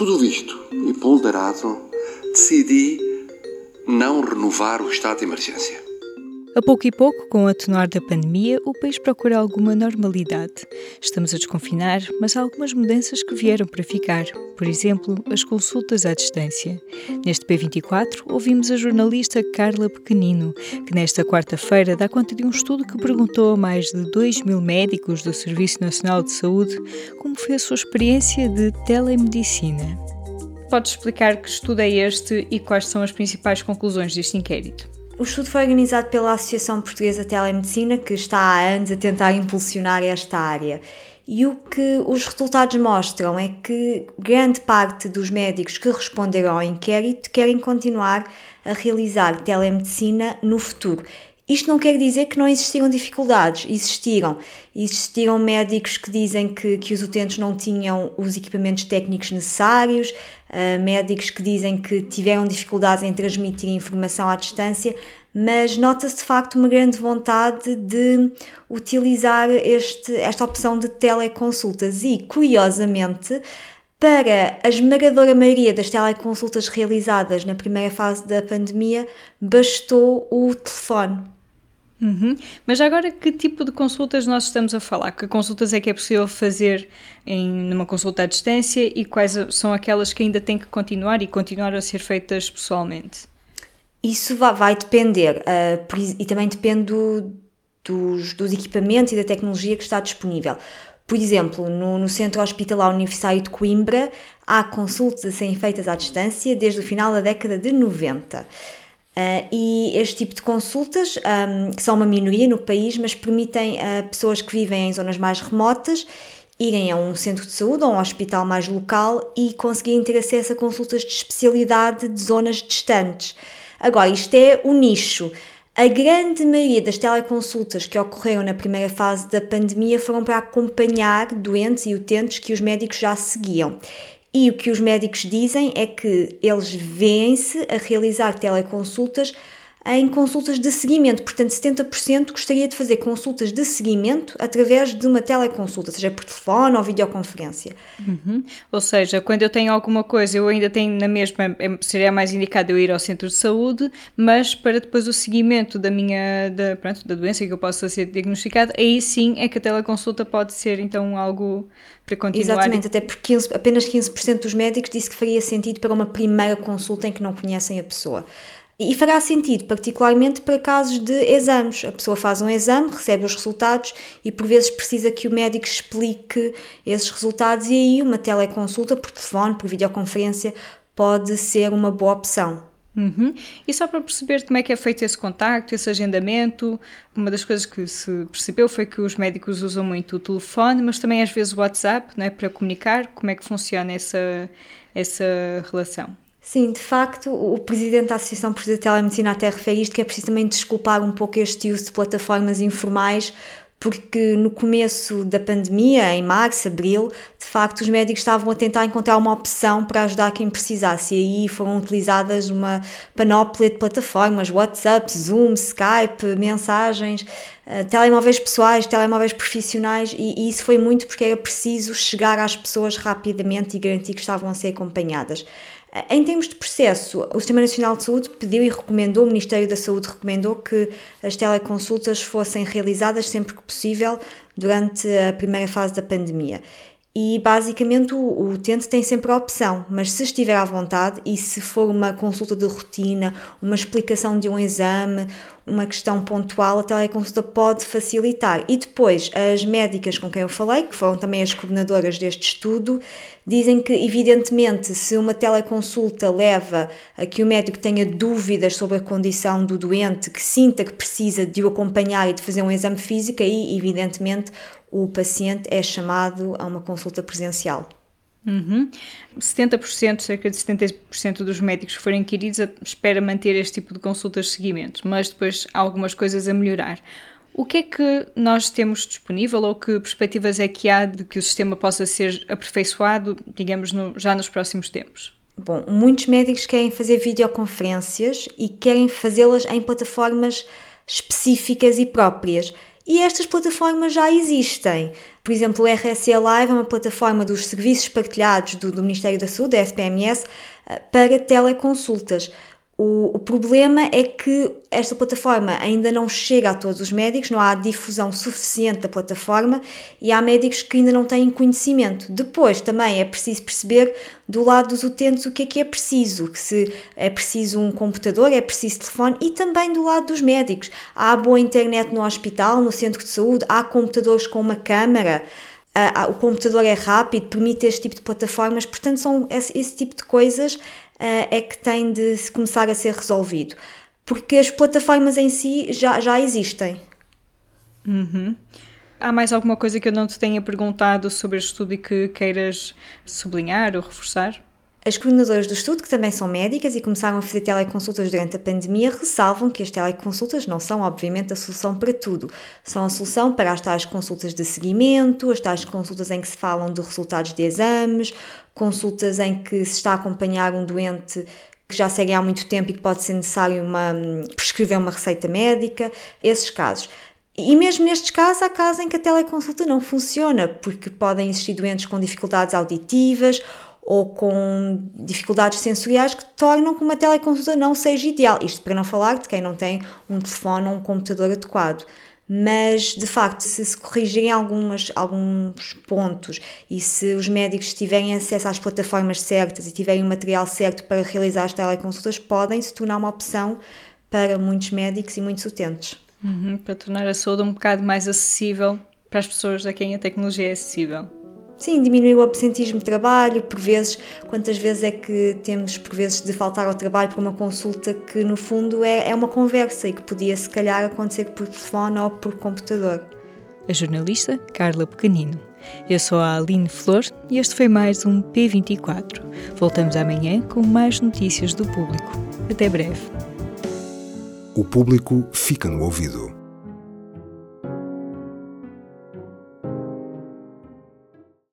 tudo visto e ponderado, decidi não renovar o estado de emergência. A pouco e pouco, com o atenuar da pandemia, o país procura alguma normalidade. Estamos a desconfinar, mas há algumas mudanças que vieram para ficar. Por exemplo, as consultas à distância. Neste P24, ouvimos a jornalista Carla Pequenino, que nesta quarta-feira dá conta de um estudo que perguntou a mais de 2 mil médicos do Serviço Nacional de Saúde como foi a sua experiência de telemedicina. Podes explicar que estudo é este e quais são as principais conclusões deste inquérito? O estudo foi organizado pela Associação Portuguesa de Telemedicina, que está há anos a tentar impulsionar esta área. E o que os resultados mostram é que grande parte dos médicos que responderam ao inquérito querem continuar a realizar telemedicina no futuro. Isto não quer dizer que não existiram dificuldades, existiram. Existiram médicos que dizem que, que os utentes não tinham os equipamentos técnicos necessários, uh, médicos que dizem que tiveram dificuldades em transmitir informação à distância, mas nota-se de facto uma grande vontade de utilizar este, esta opção de teleconsultas e, curiosamente, para a esmagadora maioria das teleconsultas realizadas na primeira fase da pandemia, bastou o telefone. Uhum. Mas agora, que tipo de consultas nós estamos a falar? Que consultas é que é possível fazer em numa consulta à distância e quais são aquelas que ainda têm que continuar e continuar a ser feitas pessoalmente? Isso vai, vai depender uh, e também depende do, dos, dos equipamentos e da tecnologia que está disponível. Por exemplo, no, no, Centro Hospitalar Universitário de Coimbra, há consultas a serem feitas à distância desde o final da década de 90. Uh, e este tipo de consultas, um, que são uma minoria no país, mas permitem a pessoas que vivem em zonas mais remotas irem a um centro de saúde ou a um hospital mais local e conseguirem ter acesso a consultas de especialidade de zonas distantes. Agora, isto é o nicho. A grande maioria das teleconsultas que ocorreram na primeira fase da pandemia foram para acompanhar doentes e utentes que os médicos já seguiam. E o que os médicos dizem é que eles vêem-se a realizar teleconsultas em consultas de seguimento. Portanto, 70% gostaria de fazer consultas de seguimento através de uma teleconsulta, seja por telefone ou videoconferência. Uhum. Ou seja, quando eu tenho alguma coisa, eu ainda tenho na mesma, é, seria mais indicado eu ir ao centro de saúde, mas para depois o seguimento da minha, da, pronto, da doença que eu possa ser diagnosticada, aí sim é que a teleconsulta pode ser então algo para continuar. Exatamente, até porque 15, apenas 15% dos médicos disse que faria sentido para uma primeira consulta em que não conhecem a pessoa. E fará sentido, particularmente para casos de exames. A pessoa faz um exame, recebe os resultados e por vezes precisa que o médico explique esses resultados e aí uma teleconsulta por telefone, por videoconferência, pode ser uma boa opção. Uhum. E só para perceber como é que é feito esse contacto, esse agendamento, uma das coisas que se percebeu foi que os médicos usam muito o telefone, mas também às vezes o WhatsApp, né, para comunicar. Como é que funciona essa, essa relação? Sim, de facto, o presidente da Associação Portuguesa de Telemedicina até refere isto, que é preciso também desculpar um pouco este uso de plataformas informais, porque no começo da pandemia, em março, abril, de facto os médicos estavam a tentar encontrar uma opção para ajudar quem precisasse e aí foram utilizadas uma panóplia de plataformas, WhatsApp, Zoom, Skype, mensagens, uh, telemóveis pessoais, telemóveis profissionais e, e isso foi muito porque era preciso chegar às pessoas rapidamente e garantir que estavam a ser acompanhadas. Em termos de processo, o Sistema Nacional de Saúde pediu e recomendou, o Ministério da Saúde recomendou que as teleconsultas fossem realizadas sempre que possível durante a primeira fase da pandemia. E basicamente o, o utente tem sempre a opção, mas se estiver à vontade e se for uma consulta de rotina, uma explicação de um exame, uma questão pontual, a teleconsulta pode facilitar. E depois, as médicas com quem eu falei, que foram também as coordenadoras deste estudo, dizem que, evidentemente, se uma teleconsulta leva a que o médico tenha dúvidas sobre a condição do doente, que sinta que precisa de o acompanhar e de fazer um exame físico, aí, evidentemente, o paciente é chamado a uma consulta presencial. Uhum. 70%, cerca de 70% dos médicos que forem inquiridos espera manter este tipo de consultas de seguimento, mas depois há algumas coisas a melhorar. O que é que nós temos disponível ou que perspectivas é que há de que o sistema possa ser aperfeiçoado, digamos, no, já nos próximos tempos? Bom, muitos médicos querem fazer videoconferências e querem fazê-las em plataformas específicas e próprias. E estas plataformas já existem. Por exemplo, o RSE Live é uma plataforma dos serviços partilhados do, do Ministério da Saúde, da FPMS, eh, para teleconsultas. O, o, problema é que esta plataforma ainda não chega a todos os médicos, não há difusão suficiente da plataforma e há médicos que ainda não têm conhecimento. Depois também é preciso perceber do lado dos utentes o que é que é preciso, se é preciso um computador, é preciso telefone e também do lado dos médicos. Há boa internet no hospital, no centro de saúde, há computadores com uma câmara. Uh, o computador é rápido, permite este tipo de plataformas, portanto, são esse, esse tipo de coisas é que tem de começar a ser resolvido. Porque as plataformas em si já, já existem. Uhum. Há mais alguma coisa que eu não te tenha perguntado sobre este estudo e que queiras sublinhar ou reforçar? As coordenadoras do estudo, que também são médicas e começaram a fazer teleconsultas durante a pandemia, ressalvam que as teleconsultas não são, obviamente, a solução para tudo. São a solução para as tais consultas de seguimento, as tais consultas em que se falam de resultados de exames, consultas em que se está a acompanhar um doente que já segue há muito tempo e que pode ser necessário uma, prescrever uma receita médica, esses casos. E mesmo nestes casos, há casos em que a teleconsulta não funciona, porque podem existir doentes com dificuldades auditivas ou com dificuldades sensoriais que tornam que uma teleconsulta não seja ideal. Isto para não falar de quem não tem um telefone ou um computador adequado. Mas, de facto, se se corrigirem algumas, alguns pontos e se os médicos tiverem acesso às plataformas certas e tiverem o material certo para realizar as teleconsultas, podem se tornar uma opção para muitos médicos e muitos utentes. Uhum, para tornar a saúde um bocado mais acessível para as pessoas a quem a tecnologia é acessível. Sim, diminuir o absentismo de trabalho, por vezes, quantas vezes é que temos, por vezes, de faltar ao trabalho por uma consulta que, no fundo, é, é uma conversa e que podia, se calhar, acontecer por telefone ou por computador. A jornalista Carla Pequenino. Eu sou a Aline Flor e este foi mais um P24. Voltamos amanhã com mais notícias do público. Até breve. O público fica no ouvido.